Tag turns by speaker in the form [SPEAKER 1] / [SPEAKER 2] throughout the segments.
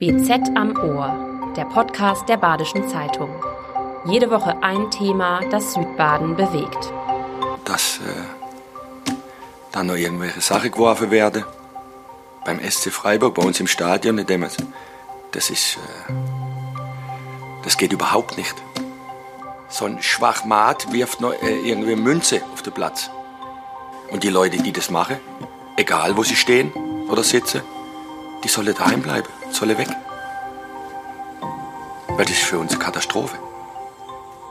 [SPEAKER 1] BZ am Ohr, der Podcast der Badischen Zeitung. Jede Woche ein Thema, das Südbaden bewegt.
[SPEAKER 2] Dass äh, da noch irgendwelche Sachen geworfen werden. Beim SC Freiburg, bei uns im Stadion, dem das ist. Äh, das geht überhaupt nicht. So ein Schwachmat wirft noch äh, irgendwie Münze auf den Platz. Und die Leute, die das machen, egal wo sie stehen oder sitzen, die sollen daheim bleiben, sollen weg. Weil das ist für uns eine Katastrophe.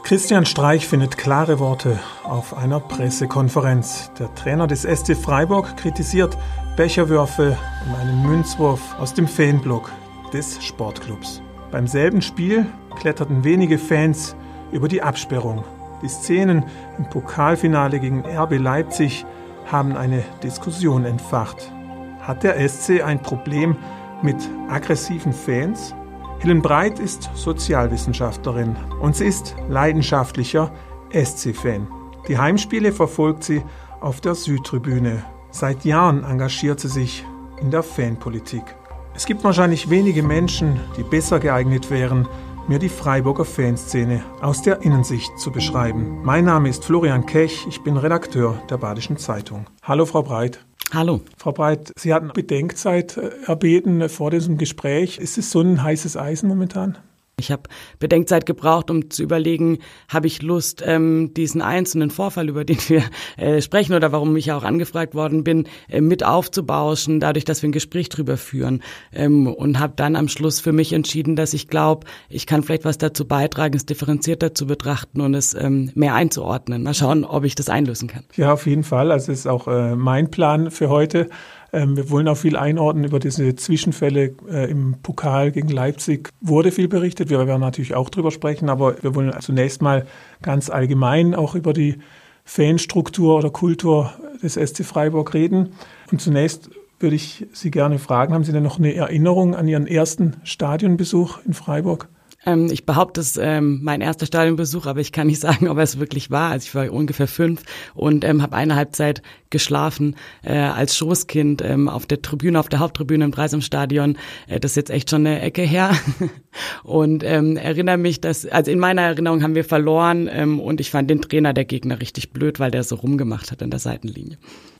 [SPEAKER 3] Christian Streich findet klare Worte auf einer Pressekonferenz. Der Trainer des SC Freiburg kritisiert Becherwürfe und einen Münzwurf aus dem Fanblock des Sportclubs. Beim selben Spiel kletterten wenige Fans über die Absperrung. Die Szenen im Pokalfinale gegen RB Leipzig haben eine Diskussion entfacht. Hat der SC ein Problem mit aggressiven Fans? Helen Breit ist Sozialwissenschaftlerin und sie ist leidenschaftlicher SC-Fan. Die Heimspiele verfolgt sie auf der Südtribüne. Seit Jahren engagiert sie sich in der Fanpolitik. Es gibt wahrscheinlich wenige Menschen, die besser geeignet wären, mir die Freiburger Fanszene aus der Innensicht zu beschreiben. Mein Name ist Florian Kech, ich bin Redakteur der Badischen Zeitung. Hallo Frau Breit.
[SPEAKER 4] Hallo.
[SPEAKER 3] Frau Breit, Sie hatten Bedenkzeit äh, erbeten vor diesem Gespräch. Ist es so ein heißes Eisen momentan?
[SPEAKER 4] Ich habe Bedenkzeit gebraucht, um zu überlegen, habe ich Lust, ähm, diesen einzelnen Vorfall, über den wir äh, sprechen oder warum ich auch angefragt worden bin, äh, mit aufzubauschen, dadurch, dass wir ein Gespräch drüber führen. Ähm, und habe dann am Schluss für mich entschieden, dass ich glaube, ich kann vielleicht was dazu beitragen, es differenzierter zu betrachten und es ähm, mehr einzuordnen. Mal schauen, ob ich das einlösen kann.
[SPEAKER 3] Ja, auf jeden Fall. Also ist auch äh, mein Plan für heute. Ähm, wir wollen auch viel einordnen über diese Zwischenfälle äh, im Pokal gegen Leipzig. Wurde viel berichtet. Wir werden natürlich auch drüber sprechen, aber wir wollen zunächst mal ganz allgemein auch über die Fanstruktur oder Kultur des SC Freiburg reden. Und zunächst würde ich Sie gerne fragen, haben Sie denn noch eine Erinnerung an Ihren ersten Stadionbesuch in Freiburg?
[SPEAKER 4] Ähm, ich behaupte, es ähm, mein erster Stadionbesuch, aber ich kann nicht sagen, ob es wirklich war. Also ich war ungefähr fünf und ähm, habe eine Halbzeit geschlafen äh, als Schoßkind ähm, auf der Tribüne, auf der Haupttribüne im Dreisamstadion. Äh, das ist jetzt echt schon eine Ecke her. und ähm, erinnere mich, dass, also in meiner Erinnerung haben wir verloren ähm, und ich fand den Trainer der Gegner richtig blöd, weil der so rumgemacht hat an der Seitenlinie.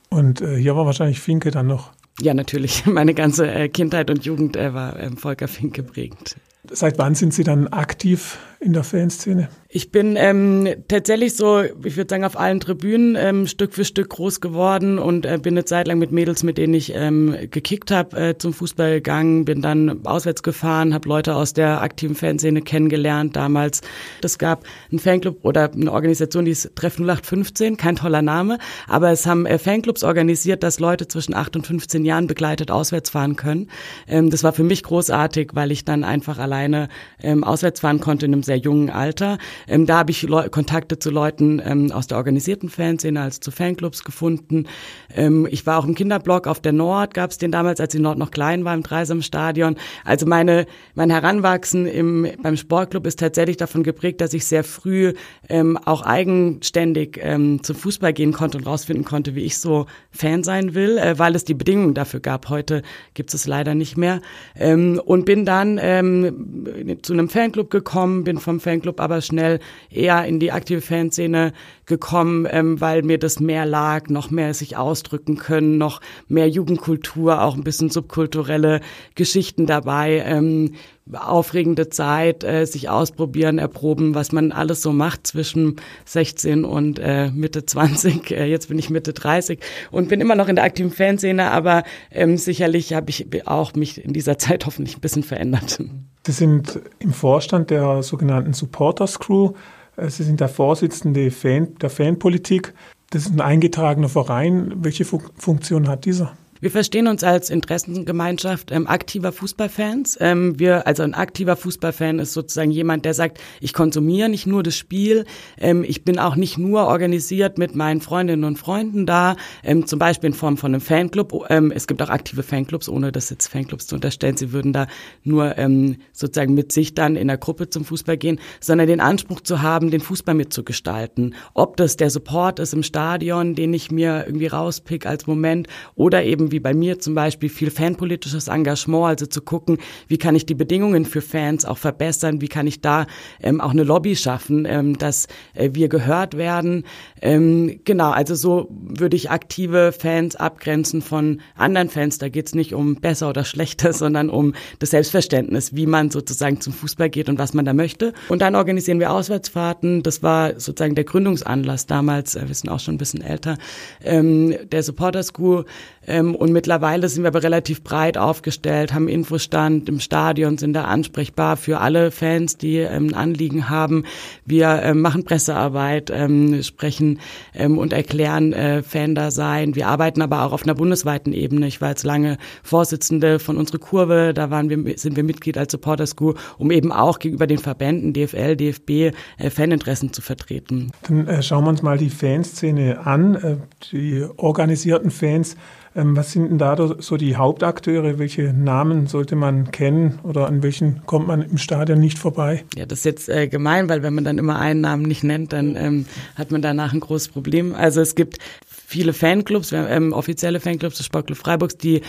[SPEAKER 3] Und äh, hier war wahrscheinlich Finke dann noch.
[SPEAKER 4] Ja, natürlich. Meine ganze äh, Kindheit und Jugend äh, war ähm, Volker Finke prägend.
[SPEAKER 3] Seit wann sind Sie dann aktiv in der Fanszene?
[SPEAKER 4] Ich bin ähm, tatsächlich so, ich würde sagen, auf allen Tribünen ähm, Stück für Stück groß geworden und äh, bin eine Zeit lang mit Mädels, mit denen ich ähm, gekickt habe, äh, zum Fußball gegangen, bin dann auswärts gefahren, habe Leute aus der aktiven Fanszene kennengelernt damals. Es gab einen Fanclub oder eine Organisation, die ist Treff 0815, kein toller Name, aber es haben äh, Fanclubs organisiert, dass Leute zwischen 8 und 15 Jahren begleitet auswärts fahren können. Ähm, das war für mich großartig, weil ich dann einfach alleine ähm, auswärts fahren konnte in einem sehr jungen Alter. Ähm, da habe ich Leu Kontakte zu Leuten ähm, aus der organisierten Fanszene, als zu Fanclubs gefunden. Ähm, ich war auch im Kinderblock auf der Nord, gab es den damals, als die Nord noch klein war, im Dreisam-Stadion. Also meine, mein Heranwachsen im, beim Sportclub ist tatsächlich davon geprägt, dass ich sehr früh ähm, auch eigenständig ähm, zum Fußball gehen konnte und rausfinden konnte, wie ich so Fan sein will, äh, weil es die Bedingungen dafür gab. Heute gibt es leider nicht mehr. Ähm, und bin dann ähm, zu einem Fanclub gekommen, bin vom Fanclub aber schnell eher in die aktive Fanszene gekommen, ähm, weil mir das mehr lag, noch mehr sich ausdrücken können, noch mehr Jugendkultur, auch ein bisschen subkulturelle Geschichten dabei. Ähm, aufregende Zeit, äh, sich ausprobieren, erproben, was man alles so macht zwischen 16 und äh, Mitte 20. Äh, jetzt bin ich Mitte 30 und bin immer noch in der aktiven Fanszene, aber ähm, sicherlich habe ich auch mich in dieser Zeit hoffentlich ein bisschen verändert.
[SPEAKER 3] Sie sind im Vorstand der sogenannten Supporters Crew. Äh, Sie sind der Vorsitzende der Fanpolitik. Das ist ein eingetragener Verein. Welche Funktion hat dieser?
[SPEAKER 4] Wir verstehen uns als Interessengemeinschaft ähm, aktiver Fußballfans. Ähm, wir, also ein aktiver Fußballfan ist sozusagen jemand, der sagt, ich konsumiere nicht nur das Spiel, ähm, ich bin auch nicht nur organisiert mit meinen Freundinnen und Freunden da, ähm, zum Beispiel in Form von einem Fanclub. Ähm, es gibt auch aktive Fanclubs, ohne das jetzt Fanclubs zu unterstellen. Sie würden da nur ähm, sozusagen mit sich dann in der Gruppe zum Fußball gehen, sondern den Anspruch zu haben, den Fußball mitzugestalten. Ob das der Support ist im Stadion, den ich mir irgendwie rauspick als Moment, oder eben Themen wie bei mir zum Beispiel viel fanpolitisches Engagement, also zu gucken, wie kann ich die Bedingungen für Fans auch verbessern, wie kann ich da ähm, auch eine Lobby schaffen, ähm, dass äh, wir gehört werden. Ähm, genau, also so würde ich aktive Fans abgrenzen von anderen Fans. Da geht es nicht um besser oder schlechter, sondern um das Selbstverständnis, wie man sozusagen zum Fußball geht und was man da möchte. Und dann organisieren wir Auswärtsfahrten. Das war sozusagen der Gründungsanlass damals. Äh, wir sind auch schon ein bisschen älter. Ähm, der Supporter School ähm, und mittlerweile sind wir aber relativ breit aufgestellt, haben Infostand im Stadion, sind da ansprechbar für alle Fans, die ähm, Anliegen haben. Wir ähm, machen Pressearbeit, ähm, sprechen und erklären äh, Fan-Dasein. Wir arbeiten aber auch auf einer bundesweiten Ebene. Ich war jetzt lange Vorsitzende von unserer Kurve, da waren wir, sind wir Mitglied als Supporter School, um eben auch gegenüber den Verbänden DFL, DFB äh, Faninteressen zu vertreten.
[SPEAKER 3] Dann äh, schauen wir uns mal die Fanszene an, die organisierten Fans. Ähm, was sind denn da so die Hauptakteure? Welche Namen sollte man kennen oder an welchen kommt man im Stadion nicht vorbei?
[SPEAKER 4] Ja, das ist jetzt äh, gemein, weil wenn man dann immer einen Namen nicht nennt, dann ähm, hat man danach ein großes Problem. Also es gibt viele Fanclubs, ähm, offizielle Fanclubs des Sportclub Freiburgs, die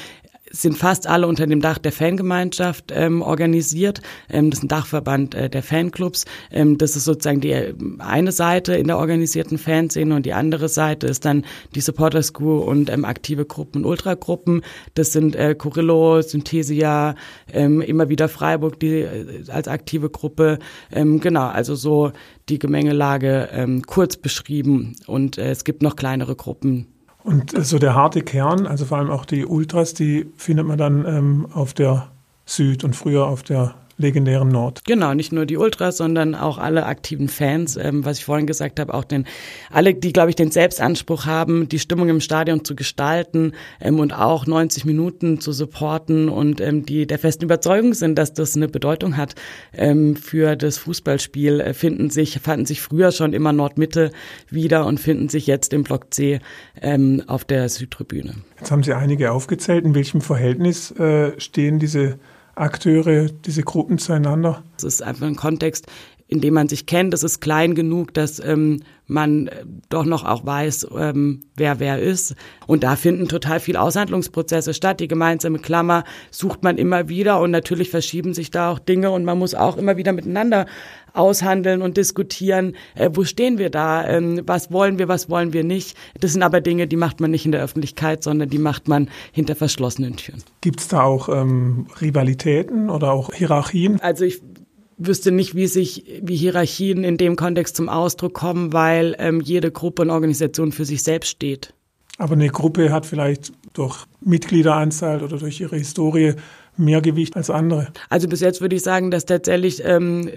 [SPEAKER 4] sind fast alle unter dem Dach der Fangemeinschaft ähm, organisiert. Ähm, das ist ein Dachverband äh, der Fanclubs. Ähm, das ist sozusagen die äh, eine Seite in der organisierten Fanszene und die andere Seite ist dann die Supporter School und ähm, aktive Gruppen und Ultragruppen. Das sind äh, Corillo, Synthesia, ähm, immer wieder Freiburg, die äh, als aktive Gruppe. Ähm, genau, also so die Gemengelage ähm, kurz beschrieben und äh, es gibt noch kleinere Gruppen
[SPEAKER 3] und so der harte Kern, also vor allem auch die Ultras, die findet man dann ähm, auf der Süd und früher auf der legendären Nord.
[SPEAKER 4] Genau, nicht nur die Ultras, sondern auch alle aktiven Fans, ähm, was ich vorhin gesagt habe, auch den, alle, die, glaube ich, den Selbstanspruch haben, die Stimmung im Stadion zu gestalten ähm, und auch 90 Minuten zu supporten und ähm, die der festen Überzeugung sind, dass das eine Bedeutung hat ähm, für das Fußballspiel, äh, finden sich, fanden sich früher schon immer Nordmitte wieder und finden sich jetzt im Block C ähm, auf der Südtribüne.
[SPEAKER 3] Jetzt haben Sie einige aufgezählt. In welchem Verhältnis äh, stehen diese Akteure, diese Gruppen zueinander?
[SPEAKER 4] Es ist einfach ein Kontext, in dem man sich kennt. Es ist klein genug, dass ähm, man äh, doch noch auch weiß, ähm, wer wer ist. Und da finden total viel Aushandlungsprozesse statt. Die gemeinsame Klammer sucht man immer wieder und natürlich verschieben sich da auch Dinge und man muss auch immer wieder miteinander aushandeln und diskutieren, äh, wo stehen wir da, ähm, was wollen wir, was wollen wir nicht. Das sind aber Dinge, die macht man nicht in der Öffentlichkeit, sondern die macht man hinter verschlossenen Türen.
[SPEAKER 3] Gibt es da auch ähm, Rivalitäten oder auch Hierarchien?
[SPEAKER 4] Also ich wüsste nicht, wie sich, wie Hierarchien in dem Kontext zum Ausdruck kommen, weil ähm, jede Gruppe und Organisation für sich selbst steht.
[SPEAKER 3] Aber eine Gruppe hat vielleicht durch Mitgliederanzahl oder durch ihre Historie mehr Gewicht als andere.
[SPEAKER 4] Also bis jetzt würde ich sagen, dass tatsächlich ähm,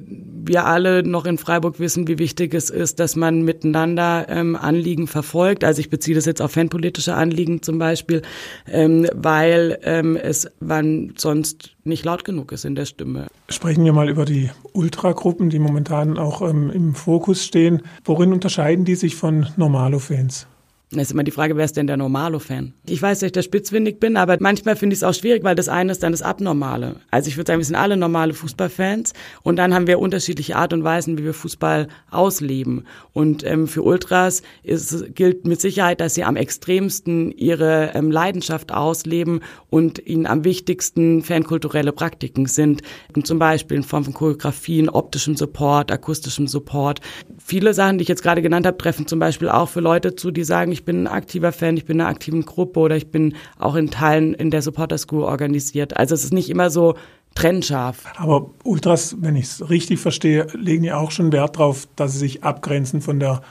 [SPEAKER 4] wir alle noch in Freiburg wissen, wie wichtig es ist, dass man miteinander ähm, Anliegen verfolgt. Also ich beziehe das jetzt auf fanpolitische Anliegen zum Beispiel, ähm, weil ähm, es wann sonst nicht laut genug ist in der Stimme.
[SPEAKER 3] Sprechen wir mal über die Ultragruppen, die momentan auch ähm, im Fokus stehen. Worin unterscheiden die sich von Normalo-Fans?
[SPEAKER 4] Das ist immer die Frage, wer ist denn der Normalo-Fan? Ich weiß, dass ich da spitzwindig bin, aber manchmal finde ich es auch schwierig, weil das eine ist dann das Abnormale. Also ich würde sagen, wir sind alle normale Fußballfans und dann haben wir unterschiedliche Art und Weisen, wie wir Fußball ausleben. Und ähm, für Ultras ist, gilt mit Sicherheit, dass sie am extremsten ihre ähm, Leidenschaft ausleben und ihnen am wichtigsten fankulturelle Praktiken sind. Und zum Beispiel in Form von Choreografien, optischem Support, akustischem Support. Viele Sachen, die ich jetzt gerade genannt habe, treffen zum Beispiel auch für Leute zu, die sagen, ich bin ein aktiver Fan, ich bin in einer aktiven Gruppe oder ich bin auch in Teilen in der Supporter School organisiert. Also es ist nicht immer so trennscharf.
[SPEAKER 3] Aber Ultras, wenn ich es richtig verstehe, legen ja auch schon Wert darauf, dass sie sich abgrenzen von der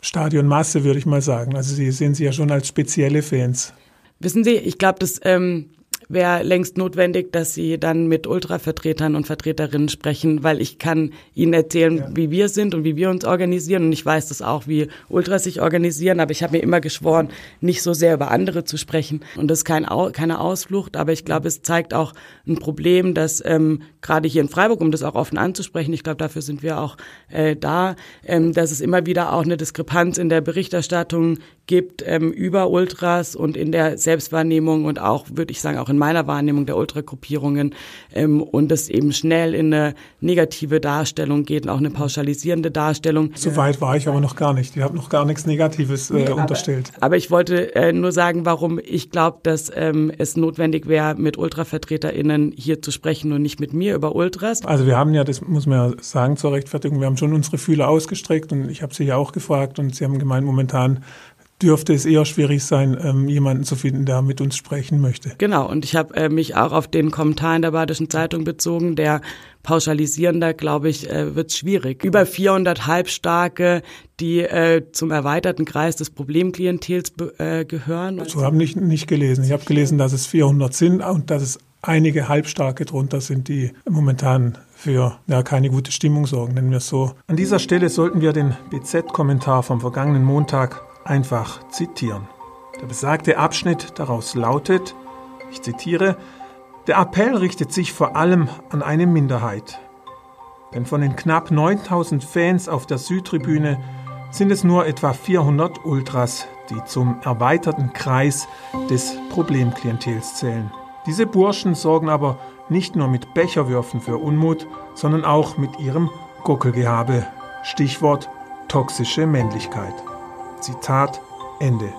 [SPEAKER 3] Stadionmasse, würde ich mal sagen. Also sie sehen sie ja schon als spezielle Fans.
[SPEAKER 4] Wissen Sie, ich glaube, das ähm, wäre längst notwendig, dass Sie dann mit Ultravertretern und Vertreterinnen sprechen, weil ich kann Ihnen erzählen, ja. wie wir sind und wie wir uns organisieren. Und ich weiß das auch, wie Ultras sich organisieren, aber ich habe mir immer geschworen, nicht so sehr über andere zu sprechen. Und das ist kein, keine Ausflucht, aber ich glaube, es zeigt auch ein Problem, dass ähm, gerade hier in Freiburg, um das auch offen anzusprechen, ich glaube, dafür sind wir auch äh, da, ähm, dass es immer wieder auch eine Diskrepanz in der Berichterstattung gibt ähm, über Ultras und in der Selbstwahrnehmung und auch, würde ich sagen, auch in in meiner Wahrnehmung der Ultragruppierungen ähm, und es eben schnell in eine negative Darstellung geht und auch eine pauschalisierende Darstellung.
[SPEAKER 3] So weit war ich aber noch gar nicht. Ihr habt noch gar nichts Negatives äh, unterstellt.
[SPEAKER 4] Aber, aber, ich wollte äh, nur sagen, warum ich glaube, dass ähm, es notwendig wäre, mit UltravertreterInnen hier zu sprechen und nicht mit mir über Ultras.
[SPEAKER 3] Also wir haben ja, das muss man ja sagen zur Rechtfertigung, wir haben schon unsere Fühler ausgestreckt und ich habe sie ja auch gefragt und sie haben gemeint, momentan dürfte es eher schwierig sein, ähm, jemanden zu finden, der mit uns sprechen möchte.
[SPEAKER 4] Genau, und ich habe äh, mich auch auf den Kommentar in der Badischen Zeitung bezogen, der pauschalisierender, glaube ich, äh, wird schwierig. Über 400 Halbstarke, die äh, zum erweiterten Kreis des Problemklientels äh, gehören.
[SPEAKER 3] So habe ich nicht gelesen. Ich habe gelesen, dass es 400 sind und dass es einige Halbstarke drunter sind, die momentan für ja, keine gute Stimmung sorgen, nennen wir es so. An dieser Stelle sollten wir den BZ-Kommentar vom vergangenen Montag einfach zitieren. Der besagte Abschnitt daraus lautet, ich zitiere, der Appell richtet sich vor allem an eine Minderheit. Denn von den knapp 9000 Fans auf der Südtribüne sind es nur etwa 400 Ultras, die zum erweiterten Kreis des Problemklientels zählen. Diese Burschen sorgen aber nicht nur mit Becherwürfen für Unmut, sondern auch mit ihrem Gockelgehabe. Stichwort toxische Männlichkeit. Zitat Ende.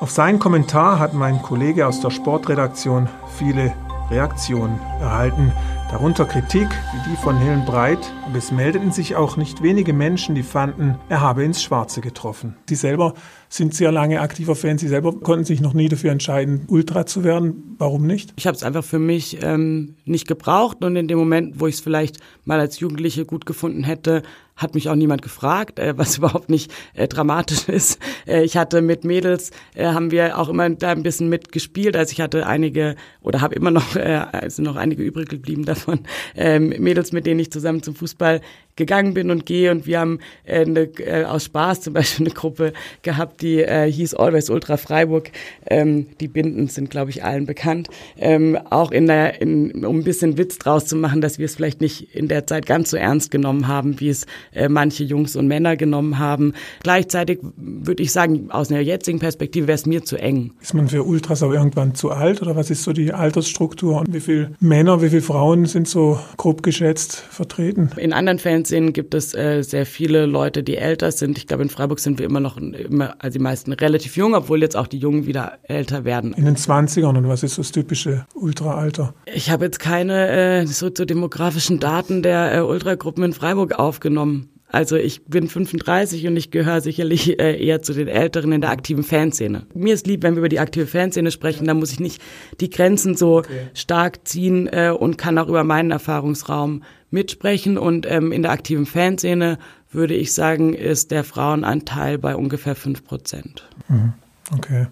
[SPEAKER 3] Auf seinen Kommentar hat mein Kollege aus der Sportredaktion viele Reaktionen erhalten, darunter Kritik wie die von Helen Breit, aber es meldeten sich auch nicht wenige Menschen, die fanden, er habe ins Schwarze getroffen. Sie selber sind sehr lange aktiver Fan, sie selber konnten sich noch nie dafür entscheiden, Ultra zu werden. Warum nicht?
[SPEAKER 4] Ich habe es einfach für mich ähm, nicht gebraucht und in dem Moment, wo ich es vielleicht mal als Jugendliche gut gefunden hätte, hat mich auch niemand gefragt, äh, was überhaupt nicht äh, dramatisch ist. Äh, ich hatte mit Mädels, äh, haben wir auch immer da ein bisschen mitgespielt. Also ich hatte einige oder habe immer noch, äh, also noch einige übrig geblieben davon, äh, Mädels, mit denen ich zusammen zum Fußball gegangen bin und gehe. Und wir haben äh, eine, äh, aus Spaß zum Beispiel eine Gruppe gehabt, die äh, hieß Always Ultra Freiburg. Ähm, die Binden sind, glaube ich, allen bekannt. Ähm, auch in der, in, um ein bisschen Witz draus zu machen, dass wir es vielleicht nicht in der Zeit ganz so ernst genommen haben, wie es äh, manche Jungs und Männer genommen haben. Gleichzeitig würde ich sagen, aus einer jetzigen Perspektive wäre es mir zu eng.
[SPEAKER 3] Ist man für Ultras auch irgendwann zu alt oder was ist so die Altersstruktur und wie viele Männer, wie viele Frauen sind so grob geschätzt vertreten?
[SPEAKER 4] In anderen Fällen Fernsehen gibt es äh, sehr viele Leute, die älter sind. Ich glaube, in Freiburg sind wir immer noch, immer, also die meisten relativ jung, obwohl jetzt auch die Jungen wieder älter werden.
[SPEAKER 3] In den 20ern und was ist das typische Ultraalter?
[SPEAKER 4] Ich habe jetzt keine äh, soziodemografischen Daten der äh, Ultragruppen in Freiburg aufgenommen. Also ich bin 35 und ich gehöre sicherlich äh, eher zu den Älteren in der aktiven Fanszene. Mir ist lieb, wenn wir über die aktive Fanszene sprechen, da muss ich nicht die Grenzen so okay. stark ziehen äh, und kann auch über meinen Erfahrungsraum mitsprechen. Und ähm, in der aktiven Fanszene würde ich sagen, ist der Frauenanteil bei ungefähr fünf Prozent.
[SPEAKER 3] Mhm. Okay.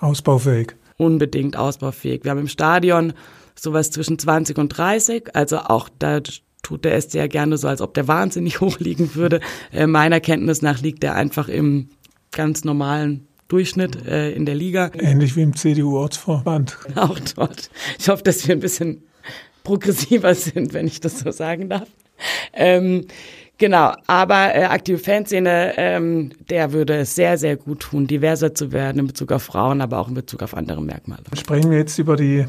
[SPEAKER 3] Ausbaufähig.
[SPEAKER 4] Unbedingt ausbaufähig. Wir haben im Stadion sowas zwischen 20 und 30, also auch da tut der SC ja gerne so, als ob der wahnsinnig hoch liegen würde. Äh, meiner Kenntnis nach liegt er einfach im ganz normalen Durchschnitt äh, in der Liga.
[SPEAKER 3] Ähnlich wie im CDU-Ortsverband.
[SPEAKER 4] Auch dort. Ich hoffe, dass wir ein bisschen progressiver sind, wenn ich das so sagen darf. Ähm, Genau, aber äh, aktive Fanszene, ähm, der würde es sehr, sehr gut tun, diverser zu werden in Bezug auf Frauen, aber auch in Bezug auf andere Merkmale.
[SPEAKER 3] Sprechen wir jetzt über die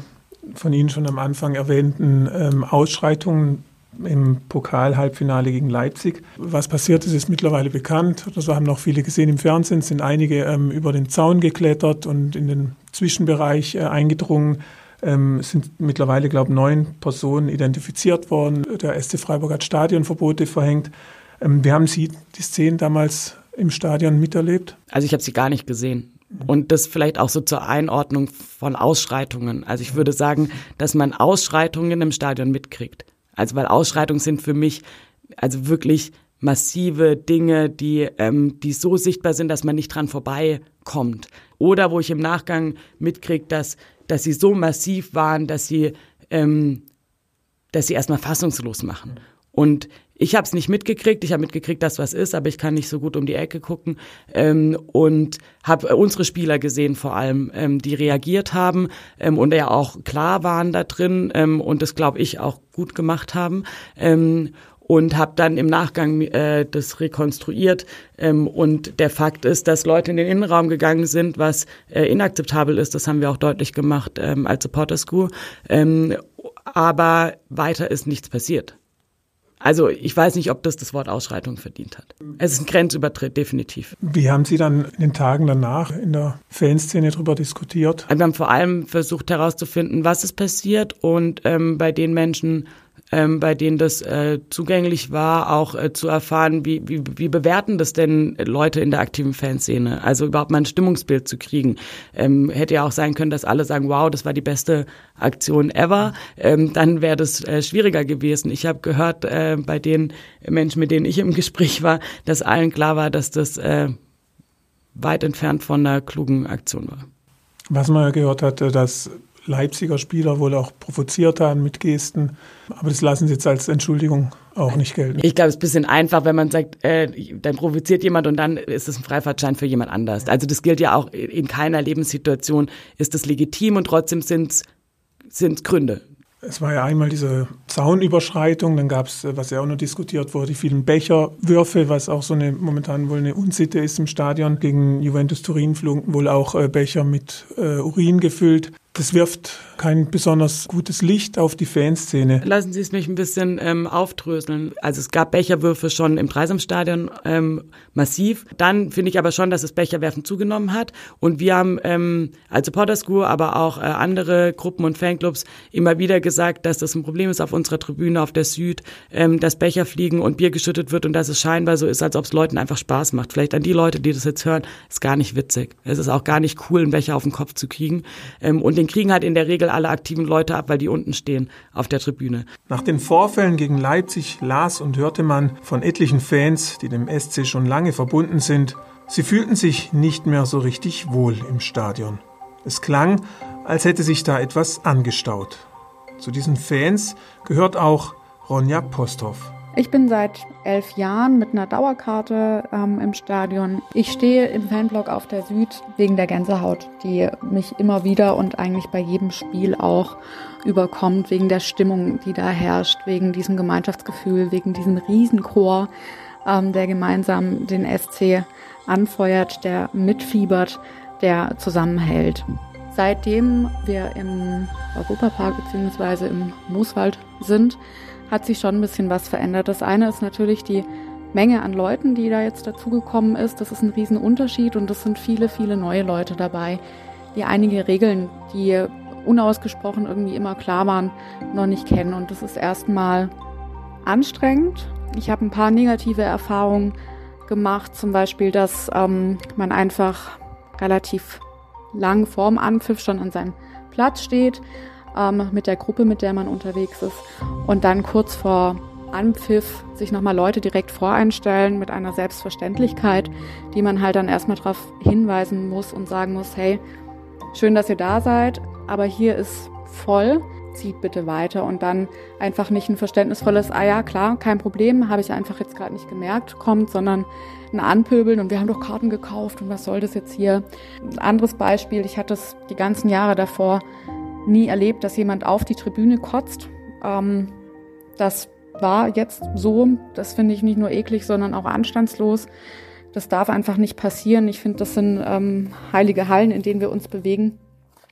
[SPEAKER 3] von Ihnen schon am Anfang erwähnten ähm, Ausschreitungen im Pokal-Halbfinale gegen Leipzig. Was passiert ist, ist mittlerweile bekannt. Das haben noch viele gesehen im Fernsehen, sind einige ähm, über den Zaun geklettert und in den Zwischenbereich äh, eingedrungen. Ähm, sind mittlerweile, glaube ich, neun Personen identifiziert worden. Der SC Freiburg hat Stadionverbote verhängt. Ähm, wie haben Sie die Szenen damals im Stadion miterlebt?
[SPEAKER 4] Also ich habe sie gar nicht gesehen. Und das vielleicht auch so zur Einordnung von Ausschreitungen. Also ich würde sagen, dass man Ausschreitungen im Stadion mitkriegt. Also weil Ausschreitungen sind für mich also wirklich massive Dinge, die, ähm, die so sichtbar sind, dass man nicht dran vorbeikommt. Oder wo ich im Nachgang mitkriege, dass, dass sie so massiv waren, dass sie, ähm, dass sie erstmal fassungslos machen. Und ich habe es nicht mitgekriegt. Ich habe mitgekriegt, dass was ist, aber ich kann nicht so gut um die Ecke gucken. Ähm, und habe unsere Spieler gesehen vor allem, ähm, die reagiert haben ähm, und ja auch klar waren da drin ähm, und das, glaube ich, auch gut gemacht haben. Ähm, und habe dann im Nachgang äh, das rekonstruiert. Ähm, und der Fakt ist, dass Leute in den Innenraum gegangen sind, was äh, inakzeptabel ist. Das haben wir auch deutlich gemacht ähm, als Supporter School. Ähm, aber weiter ist nichts passiert. Also ich weiß nicht, ob das das Wort Ausschreitung verdient hat. Es ist ein Grenzübertritt, definitiv.
[SPEAKER 3] Wie haben Sie dann in den Tagen danach in der Fanszene darüber diskutiert?
[SPEAKER 4] Wir haben vor allem versucht herauszufinden, was ist passiert und ähm, bei den Menschen ähm, bei denen das äh, zugänglich war, auch äh, zu erfahren, wie, wie, wie bewerten das denn Leute in der aktiven Fanszene? Also überhaupt mal ein Stimmungsbild zu kriegen. Ähm, hätte ja auch sein können, dass alle sagen, wow, das war die beste Aktion ever. Ähm, dann wäre das äh, schwieriger gewesen. Ich habe gehört äh, bei den Menschen, mit denen ich im Gespräch war, dass allen klar war, dass das äh, weit entfernt von einer klugen Aktion war.
[SPEAKER 3] Was man gehört hat, äh, dass Leipziger Spieler wohl auch provoziert haben mit Gesten. Aber das lassen sie jetzt als Entschuldigung auch nicht gelten.
[SPEAKER 4] Ich glaube, es ist ein bisschen einfach, wenn man sagt, äh, dann provoziert jemand und dann ist es ein Freifahrtschein für jemand anders. Also das gilt ja auch in keiner Lebenssituation ist das legitim und trotzdem sind es Gründe.
[SPEAKER 3] Es war ja einmal diese Zaunüberschreitung, dann gab es, was ja auch noch diskutiert wurde, die vielen Becherwürfe, was auch so eine momentan wohl eine Unsitte ist im Stadion. Gegen Juventus Turin flogen wohl auch äh, Becher mit äh, Urin gefüllt. Das wirft kein besonders gutes Licht auf die Fanszene.
[SPEAKER 4] Lassen Sie es mich ein bisschen ähm, aufdröseln. Also es gab Becherwürfe schon im Dreisamstadion ähm, massiv. Dann finde ich aber schon, dass das Becherwerfen zugenommen hat. Und wir haben ähm, als Supporter School, aber auch äh, andere Gruppen und Fanclubs immer wieder gesagt, dass das ein Problem ist auf unserer Tribüne auf der Süd, ähm, dass Becher fliegen und Bier geschüttet wird und dass es scheinbar so ist, als ob es Leuten einfach Spaß macht. Vielleicht an die Leute, die das jetzt hören, ist gar nicht witzig. Es ist auch gar nicht cool, einen Becher auf den Kopf zu kriegen. Ähm, und den den kriegen halt in der Regel alle aktiven Leute ab, weil die unten stehen auf der Tribüne.
[SPEAKER 3] Nach den Vorfällen gegen Leipzig las und hörte man von etlichen Fans, die dem SC schon lange verbunden sind, sie fühlten sich nicht mehr so richtig wohl im Stadion. Es klang, als hätte sich da etwas angestaut. Zu diesen Fans gehört auch Ronja Posthoff.
[SPEAKER 5] Ich bin seit elf Jahren mit einer Dauerkarte ähm, im Stadion. Ich stehe im Fanblock auf der Süd wegen der Gänsehaut, die mich immer wieder und eigentlich bei jedem Spiel auch überkommt, wegen der Stimmung, die da herrscht, wegen diesem Gemeinschaftsgefühl, wegen diesem Riesenchor, ähm, der gemeinsam den SC anfeuert, der mitfiebert, der zusammenhält. Seitdem wir im Europapark bzw. im Mooswald sind, hat sich schon ein bisschen was verändert. Das eine ist natürlich die Menge an Leuten, die da jetzt dazugekommen ist. Das ist ein Riesenunterschied und es sind viele, viele neue Leute dabei, die einige Regeln, die unausgesprochen irgendwie immer klar waren, noch nicht kennen. Und das ist erstmal anstrengend. Ich habe ein paar negative Erfahrungen gemacht, zum Beispiel, dass ähm, man einfach relativ lang vorm Anpfiff schon an seinem Platz steht ähm, mit der Gruppe, mit der man unterwegs ist. Und dann kurz vor Anpfiff sich nochmal Leute direkt voreinstellen mit einer Selbstverständlichkeit, die man halt dann erstmal darauf hinweisen muss und sagen muss, hey, schön, dass ihr da seid, aber hier ist voll, zieht bitte weiter und dann einfach nicht ein verständnisvolles, ah ja, klar, kein Problem, habe ich einfach jetzt gerade nicht gemerkt, kommt, sondern ein Anpöbeln und wir haben doch Karten gekauft und was soll das jetzt hier? Ein anderes Beispiel, ich hatte es die ganzen Jahre davor nie erlebt, dass jemand auf die Tribüne kotzt. Ähm, das war jetzt so. Das finde ich nicht nur eklig, sondern auch anstandslos. Das darf einfach nicht passieren. Ich finde, das sind ähm, heilige Hallen, in denen wir uns bewegen.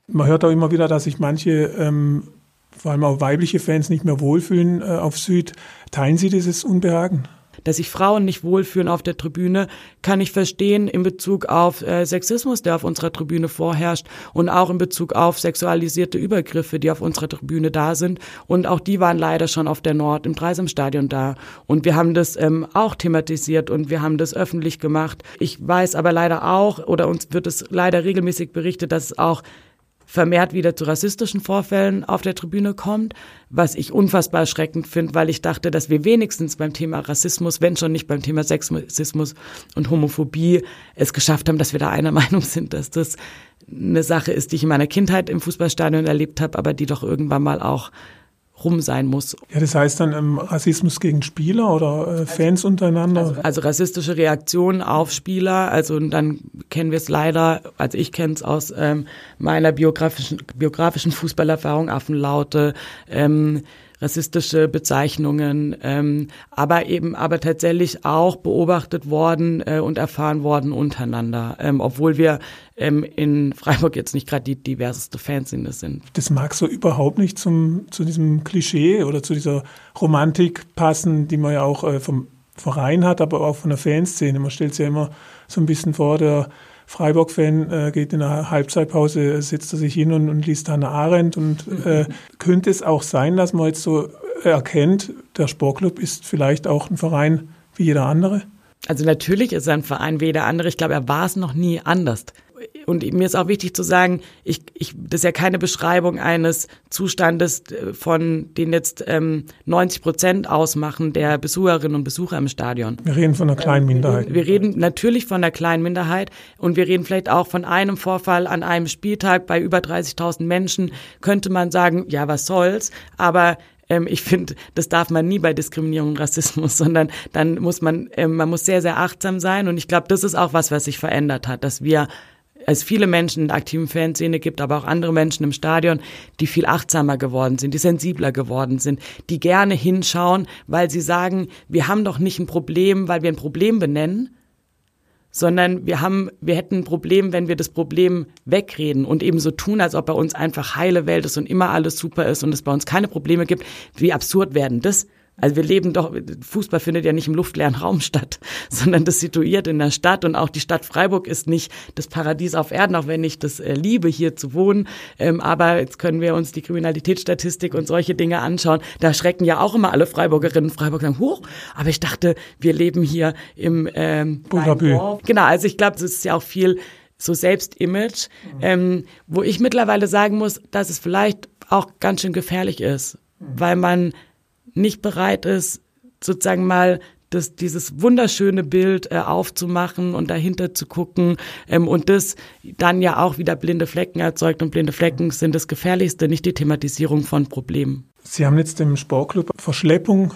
[SPEAKER 3] Man hört auch immer wieder, dass sich manche, ähm, vor allem auch weibliche Fans, nicht mehr wohlfühlen äh, auf Süd. Teilen Sie dieses Unbehagen?
[SPEAKER 4] Dass sich Frauen nicht wohlfühlen auf der Tribüne, kann ich verstehen in Bezug auf äh, Sexismus, der auf unserer Tribüne vorherrscht und auch in Bezug auf sexualisierte Übergriffe, die auf unserer Tribüne da sind. Und auch die waren leider schon auf der Nord im Dreisamstadion da. Und wir haben das ähm, auch thematisiert und wir haben das öffentlich gemacht. Ich weiß aber leider auch, oder uns wird es leider regelmäßig berichtet, dass es auch vermehrt wieder zu rassistischen Vorfällen auf der Tribüne kommt, was ich unfassbar erschreckend finde, weil ich dachte, dass wir wenigstens beim Thema Rassismus, wenn schon nicht beim Thema Sexismus und Homophobie, es geschafft haben, dass wir da einer Meinung sind, dass das eine Sache ist, die ich in meiner Kindheit im Fußballstadion erlebt habe, aber die doch irgendwann mal auch rum sein muss.
[SPEAKER 3] Ja, das heißt dann ähm, Rassismus gegen Spieler oder äh, Fans also, untereinander?
[SPEAKER 4] Also, also, rassistische Reaktionen auf Spieler. Also dann kennen wir es leider, also ich kenne es aus ähm, meiner biografischen, biografischen Fußballerfahrung, Affenlaute, ähm, rassistische Bezeichnungen, ähm, aber eben aber tatsächlich auch beobachtet worden äh, und erfahren worden untereinander, ähm, obwohl wir ähm, in Freiburg jetzt nicht gerade die diverseste Fanszene sind.
[SPEAKER 3] Das mag so überhaupt nicht zum, zu diesem Klischee oder zu dieser Romantik passen, die man ja auch äh, vom Verein hat, aber auch von der Fanszene. Man stellt sich ja immer so ein bisschen vor, der Freiburg-Fan äh, geht in der Halbzeitpause, setzt er sich hin und, und liest Hannah Arendt. Und äh, könnte es auch sein, dass man jetzt so erkennt, der Sportclub ist vielleicht auch ein Verein wie jeder andere?
[SPEAKER 4] Also natürlich ist er ein Verein wie jeder andere. Ich glaube, er war es noch nie anders und mir ist auch wichtig zu sagen, ich, ich, das ist ja keine Beschreibung eines Zustandes, äh, von den jetzt ähm, 90 Prozent ausmachen der Besucherinnen und Besucher im Stadion.
[SPEAKER 3] Wir reden von einer kleinen Minderheit.
[SPEAKER 4] Wir reden natürlich von einer kleinen Minderheit und wir reden vielleicht auch von einem Vorfall an einem Spieltag bei über 30.000 Menschen. Könnte man sagen, ja, was soll's? Aber ähm, ich finde, das darf man nie bei Diskriminierung und Rassismus, sondern dann muss man, ähm, man muss sehr, sehr achtsam sein. Und ich glaube, das ist auch was, was sich verändert hat, dass wir es viele Menschen in der aktiven Fanszene gibt, aber auch andere Menschen im Stadion, die viel achtsamer geworden sind, die sensibler geworden sind, die gerne hinschauen, weil sie sagen, wir haben doch nicht ein Problem, weil wir ein Problem benennen, sondern wir haben, wir hätten ein Problem, wenn wir das Problem wegreden und eben so tun, als ob bei uns einfach heile Welt ist und immer alles super ist und es bei uns keine Probleme gibt. Wie absurd werden das? Also wir leben doch, Fußball findet ja nicht im luftleeren Raum statt, sondern das situiert in der Stadt und auch die Stadt Freiburg ist nicht das Paradies auf Erden, auch wenn ich das äh, liebe, hier zu wohnen. Ähm, aber jetzt können wir uns die Kriminalitätsstatistik und solche Dinge anschauen. Da schrecken ja auch immer alle Freiburgerinnen und Freiburg sagen, hoch, aber ich dachte, wir leben hier im ähm, Genau, also ich glaube, das ist ja auch viel so Selbstimage, mhm. ähm, wo ich mittlerweile sagen muss, dass es vielleicht auch ganz schön gefährlich ist, mhm. weil man nicht bereit ist, sozusagen mal das, dieses wunderschöne Bild äh, aufzumachen und dahinter zu gucken ähm, und das dann ja auch wieder blinde Flecken erzeugt und blinde Flecken sind das Gefährlichste, nicht die Thematisierung von Problemen.
[SPEAKER 3] Sie haben jetzt im Sportclub Verschleppung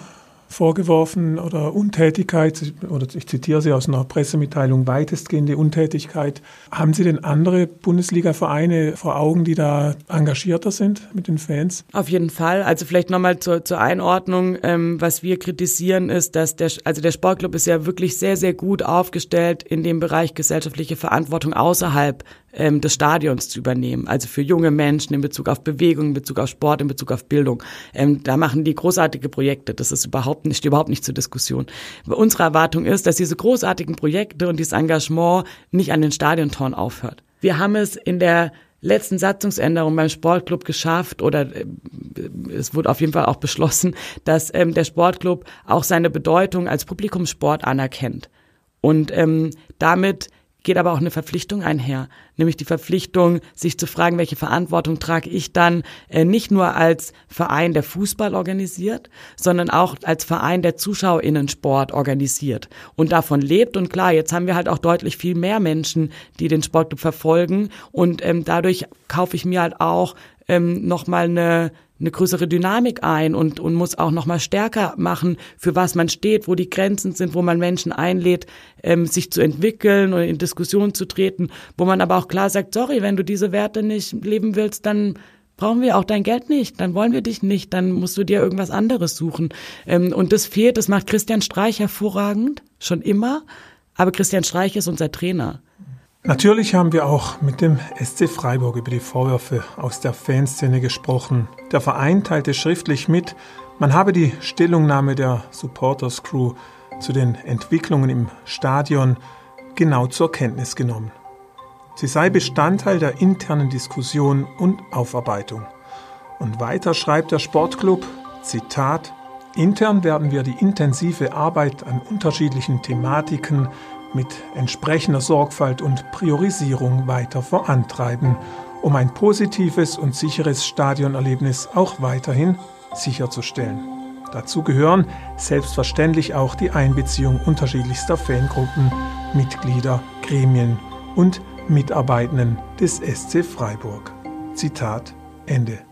[SPEAKER 3] vorgeworfen oder Untätigkeit, oder ich zitiere Sie aus einer Pressemitteilung, weitestgehende Untätigkeit. Haben Sie denn andere Bundesliga-Vereine vor Augen, die da engagierter sind mit den Fans?
[SPEAKER 4] Auf jeden Fall. Also vielleicht nochmal zur, zur Einordnung. Ähm, was wir kritisieren ist, dass der, also der Sportclub ist ja wirklich sehr, sehr gut aufgestellt in dem Bereich gesellschaftliche Verantwortung außerhalb ähm, des Stadions zu übernehmen. Also für junge Menschen in Bezug auf Bewegung, in Bezug auf Sport, in Bezug auf Bildung. Ähm, da machen die großartige Projekte. Das ist überhaupt nicht, überhaupt nicht zur Diskussion. Unsere Erwartung ist, dass diese großartigen Projekte und dieses Engagement nicht an den Stadiontoren aufhört. Wir haben es in der letzten Satzungsänderung beim Sportclub geschafft oder äh, es wurde auf jeden Fall auch beschlossen, dass ähm, der Sportclub auch seine Bedeutung als Publikumssport anerkennt. Und ähm, damit geht aber auch eine Verpflichtung einher, nämlich die Verpflichtung, sich zu fragen, welche Verantwortung trage ich dann äh, nicht nur als Verein, der Fußball organisiert, sondern auch als Verein, der Zuschauerinnensport organisiert und davon lebt. Und klar, jetzt haben wir halt auch deutlich viel mehr Menschen, die den Sportclub verfolgen und ähm, dadurch kaufe ich mir halt auch ähm, nochmal eine eine größere Dynamik ein und, und muss auch noch mal stärker machen, für was man steht, wo die Grenzen sind, wo man Menschen einlädt, ähm, sich zu entwickeln und in Diskussionen zu treten, wo man aber auch klar sagt, sorry, wenn du diese Werte nicht leben willst, dann brauchen wir auch dein Geld nicht, dann wollen wir dich nicht, dann musst du dir irgendwas anderes suchen. Ähm, und das fehlt, das macht Christian Streich hervorragend, schon immer, aber Christian Streich ist unser Trainer.
[SPEAKER 3] Natürlich haben wir auch mit dem SC Freiburg über die Vorwürfe aus der Fanszene gesprochen. Der Verein teilte schriftlich mit, man habe die Stellungnahme der Supporters Crew zu den Entwicklungen im Stadion genau zur Kenntnis genommen. Sie sei Bestandteil der internen Diskussion und Aufarbeitung. Und weiter schreibt der Sportclub, Zitat, Intern werden wir die intensive Arbeit an unterschiedlichen Thematiken mit entsprechender Sorgfalt und Priorisierung weiter vorantreiben, um ein positives und sicheres Stadionerlebnis auch weiterhin sicherzustellen. Dazu gehören selbstverständlich auch die Einbeziehung unterschiedlichster Fangruppen, Mitglieder, Gremien und Mitarbeitenden des SC Freiburg. Zitat Ende.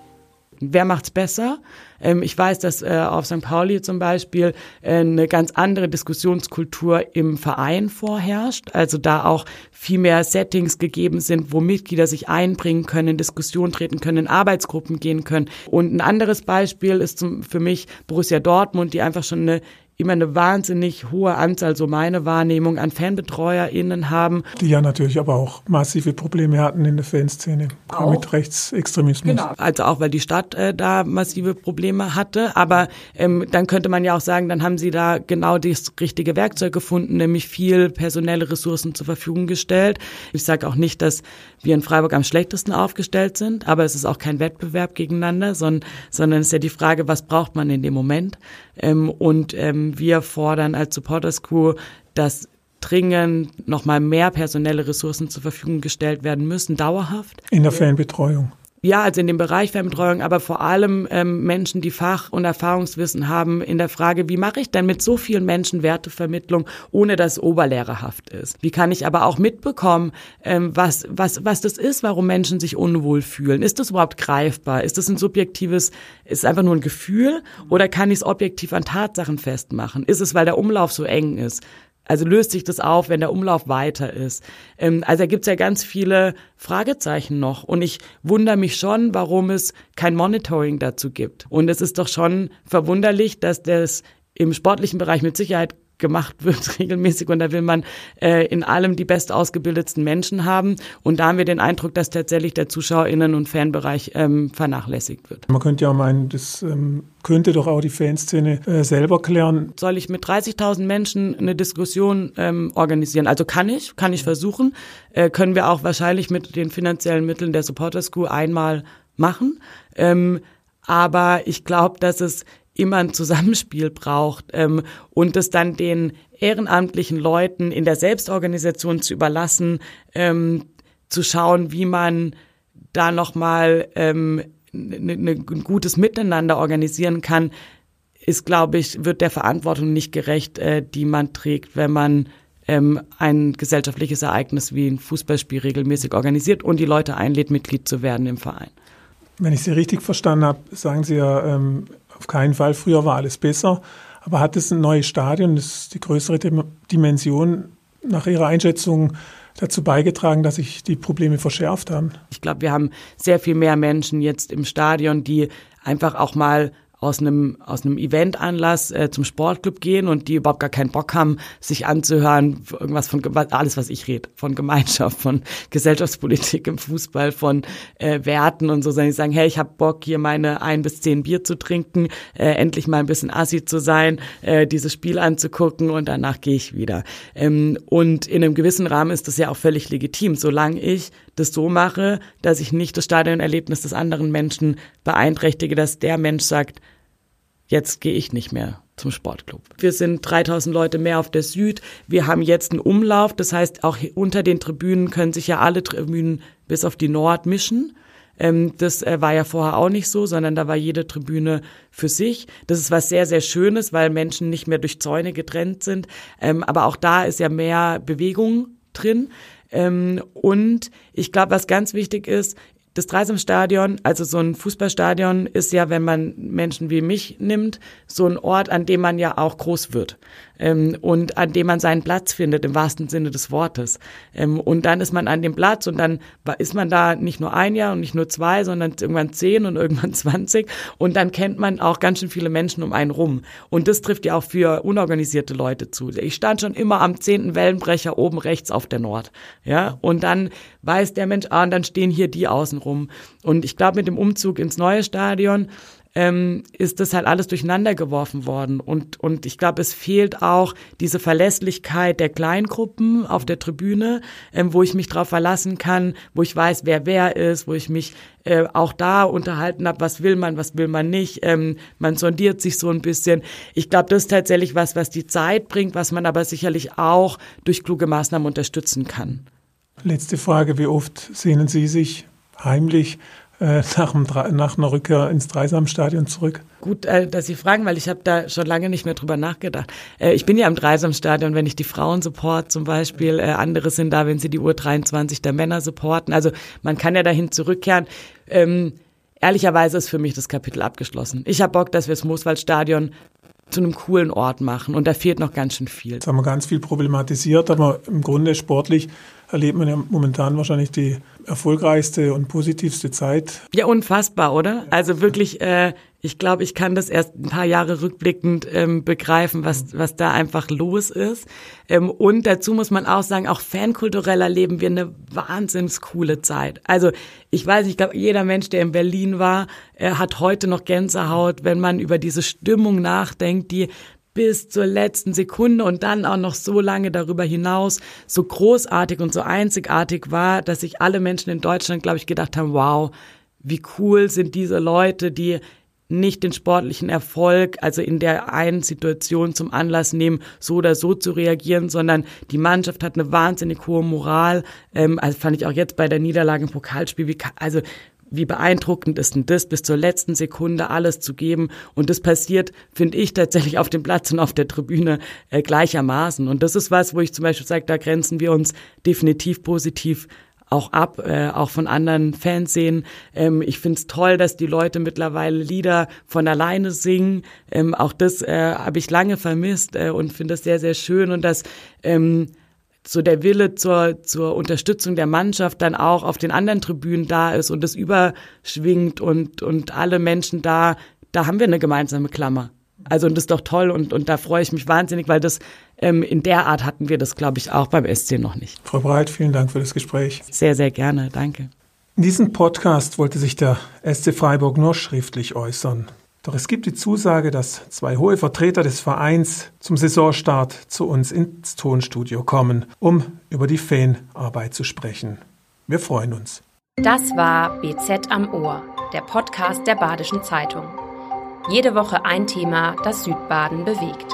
[SPEAKER 4] Wer macht's besser? Ähm, ich weiß, dass äh, auf St. Pauli zum Beispiel äh, eine ganz andere Diskussionskultur im Verein vorherrscht. Also da auch viel mehr Settings gegeben sind, wo Mitglieder sich einbringen können, in Diskussion treten können, in Arbeitsgruppen gehen können. Und ein anderes Beispiel ist zum, für mich Borussia Dortmund, die einfach schon eine immer eine wahnsinnig hohe Anzahl, so meine Wahrnehmung, an FanbetreuerInnen haben.
[SPEAKER 3] Die ja natürlich aber auch massive Probleme hatten in der Fanszene auch. mit Rechtsextremismus.
[SPEAKER 4] Genau, also auch weil die Stadt äh, da massive Probleme hatte. Aber ähm, dann könnte man ja auch sagen, dann haben sie da genau das richtige Werkzeug gefunden, nämlich viel personelle Ressourcen zur Verfügung gestellt. Ich sage auch nicht, dass wir in Freiburg am schlechtesten aufgestellt sind, aber es ist auch kein Wettbewerb gegeneinander, sondern, sondern es ist ja die Frage, was braucht man in dem Moment? Ähm, und ähm, wir fordern als Supporters Crew, dass dringend nochmal mehr personelle Ressourcen zur Verfügung gestellt werden müssen, dauerhaft.
[SPEAKER 3] In der Fanbetreuung.
[SPEAKER 4] Ja, also in dem Bereich Fernbetreuung, aber vor allem ähm, Menschen, die Fach- und Erfahrungswissen haben in der Frage, wie mache ich denn mit so vielen Menschen Wertevermittlung, ohne dass oberlehrerhaft ist? Wie kann ich aber auch mitbekommen, ähm, was, was, was das ist, warum Menschen sich unwohl fühlen? Ist das überhaupt greifbar? Ist das ein subjektives, ist es einfach nur ein Gefühl oder kann ich es objektiv an Tatsachen festmachen? Ist es, weil der Umlauf so eng ist? Also löst sich das auf, wenn der Umlauf weiter ist. Ähm, also da gibt's ja ganz viele Fragezeichen noch. Und ich wundere mich schon, warum es kein Monitoring dazu gibt. Und es ist doch schon verwunderlich, dass das im sportlichen Bereich mit Sicherheit gemacht wird regelmäßig und da will man äh, in allem die best ausgebildetsten Menschen haben und da haben wir den Eindruck, dass tatsächlich der ZuschauerInnen- und Fanbereich ähm, vernachlässigt wird.
[SPEAKER 3] Man könnte ja meinen, das ähm, könnte doch auch die Fanszene äh, selber klären.
[SPEAKER 4] Soll ich mit 30.000 Menschen eine Diskussion ähm, organisieren? Also kann ich, kann ich versuchen, äh, können wir auch wahrscheinlich mit den finanziellen Mitteln der Supporter School einmal machen. Ähm, aber ich glaube, dass es immer ein Zusammenspiel braucht ähm, und es dann den ehrenamtlichen Leuten in der Selbstorganisation zu überlassen, ähm, zu schauen, wie man da nochmal ähm, ne, ne, ein gutes Miteinander organisieren kann, ist, glaube ich, wird der Verantwortung nicht gerecht, äh, die man trägt, wenn man ähm, ein gesellschaftliches Ereignis wie ein Fußballspiel regelmäßig organisiert und die Leute einlädt, Mitglied zu werden im Verein.
[SPEAKER 3] Wenn ich Sie richtig verstanden habe, sagen Sie ja, ähm, auf keinen Fall. Früher war alles besser. Aber hat es ein neues Stadion, das ist die größere Dimension, nach Ihrer Einschätzung dazu beigetragen, dass sich die Probleme verschärft haben?
[SPEAKER 4] Ich glaube, wir haben sehr viel mehr Menschen jetzt im Stadion, die einfach auch mal aus einem aus einem Eventanlass äh, zum Sportclub gehen und die überhaupt gar keinen Bock haben, sich anzuhören, irgendwas von alles, was ich rede, von Gemeinschaft, von Gesellschaftspolitik im Fußball, von äh, Werten und so, sondern die sagen, hey, ich habe Bock, hier meine ein bis zehn Bier zu trinken, äh, endlich mal ein bisschen assi zu sein, äh, dieses Spiel anzugucken und danach gehe ich wieder. Ähm, und in einem gewissen Rahmen ist das ja auch völlig legitim, solange ich das so mache, dass ich nicht das Stadionerlebnis des anderen Menschen beeinträchtige, dass der Mensch sagt, jetzt gehe ich nicht mehr zum Sportclub. Wir sind 3000 Leute mehr auf der Süd. Wir haben jetzt einen Umlauf. Das heißt, auch unter den Tribünen können sich ja alle Tribünen bis auf die Nord mischen. Ähm, das äh, war ja vorher auch nicht so, sondern da war jede Tribüne für sich. Das ist was sehr, sehr Schönes, weil Menschen nicht mehr durch Zäune getrennt sind. Ähm, aber auch da ist ja mehr Bewegung drin. Ähm, und ich glaube, was ganz wichtig ist, das Dreisamstadion, also so ein Fußballstadion, ist ja, wenn man Menschen wie mich nimmt, so ein Ort, an dem man ja auch groß wird ähm, und an dem man seinen Platz findet, im wahrsten Sinne des Wortes. Ähm, und dann ist man an dem Platz und dann ist man da nicht nur ein Jahr und nicht nur zwei, sondern irgendwann zehn und irgendwann zwanzig und dann kennt man auch ganz schön viele Menschen um einen rum. Und das trifft ja auch für unorganisierte Leute zu. Ich stand schon immer am zehnten Wellenbrecher oben rechts auf der Nord. Ja, und dann weiß der Mensch, ah, und dann stehen hier die außen rum. Und ich glaube, mit dem Umzug ins neue Stadion ähm, ist das halt alles durcheinander geworfen worden. Und, und ich glaube, es fehlt auch diese Verlässlichkeit der Kleingruppen auf der Tribüne, ähm, wo ich mich drauf verlassen kann, wo ich weiß, wer wer ist, wo ich mich äh, auch da unterhalten habe, was will man, was will man nicht. Ähm, man sondiert sich so ein bisschen. Ich glaube, das ist tatsächlich was, was die Zeit bringt, was man aber sicherlich auch durch kluge Maßnahmen unterstützen kann.
[SPEAKER 3] Letzte Frage, wie oft sehnen Sie sich heimlich nach, dem, nach einer Rückkehr ins Dreisamstadion zurück?
[SPEAKER 4] Gut, äh, dass Sie fragen, weil ich habe da schon lange nicht mehr drüber nachgedacht. Äh, ich bin ja im Dreisamstadion, wenn ich die Frauen support zum Beispiel. Äh, andere sind da, wenn sie die Uhr 23 der Männer supporten. Also man kann ja dahin zurückkehren. Ähm, ehrlicherweise ist für mich das Kapitel abgeschlossen. Ich habe Bock, dass wir das Mooswaldstadion zu einem coolen Ort machen. Und da fehlt noch ganz schön viel.
[SPEAKER 3] Jetzt haben wir ganz viel problematisiert, aber im Grunde sportlich erlebt man ja momentan wahrscheinlich die erfolgreichste und positivste Zeit.
[SPEAKER 4] Ja, unfassbar, oder? Also wirklich, äh, ich glaube, ich kann das erst ein paar Jahre rückblickend ähm, begreifen, was, was da einfach los ist. Ähm, und dazu muss man auch sagen, auch fankulturell erleben wir eine wahnsinns coole Zeit. Also ich weiß, ich glaube, jeder Mensch, der in Berlin war, äh, hat heute noch Gänsehaut, wenn man über diese Stimmung nachdenkt, die bis zur letzten Sekunde und dann auch noch so lange darüber hinaus so großartig und so einzigartig war, dass sich alle Menschen in Deutschland, glaube ich, gedacht haben, wow, wie cool sind diese Leute, die nicht den sportlichen Erfolg, also in der einen Situation zum Anlass nehmen, so oder so zu reagieren, sondern die Mannschaft hat eine wahnsinnig hohe Moral. Ähm, also fand ich auch jetzt bei der Niederlage im Pokalspiel, wie, also wie beeindruckend ist denn das, bis zur letzten Sekunde alles zu geben. Und das passiert, finde ich, tatsächlich auf dem Platz und auf der Tribüne äh, gleichermaßen. Und das ist was, wo ich zum Beispiel sage, da grenzen wir uns definitiv positiv auch ab, äh, auch von anderen Fans sehen. Ähm, ich finde es toll, dass die Leute mittlerweile Lieder von alleine singen. Ähm, auch das äh, habe ich lange vermisst äh, und finde es sehr, sehr schön. Und dass ähm, so der Wille zur, zur Unterstützung der Mannschaft dann auch auf den anderen Tribünen da ist und es überschwingt und, und alle Menschen da, da haben wir eine gemeinsame Klammer. Also und das ist doch toll und, und da freue ich mich wahnsinnig, weil das ähm, in der Art hatten wir das, glaube ich, auch beim SC noch nicht.
[SPEAKER 3] Frau Breit, vielen Dank für das Gespräch.
[SPEAKER 4] Sehr, sehr gerne, danke.
[SPEAKER 3] In diesem Podcast wollte sich der SC Freiburg nur schriftlich äußern. Doch es gibt die Zusage, dass zwei hohe Vertreter des Vereins zum Saisonstart zu uns ins Tonstudio kommen, um über die Fanarbeit zu sprechen. Wir freuen uns.
[SPEAKER 1] Das war BZ am Ohr, der Podcast der Badischen Zeitung. Jede Woche ein Thema, das Südbaden bewegt.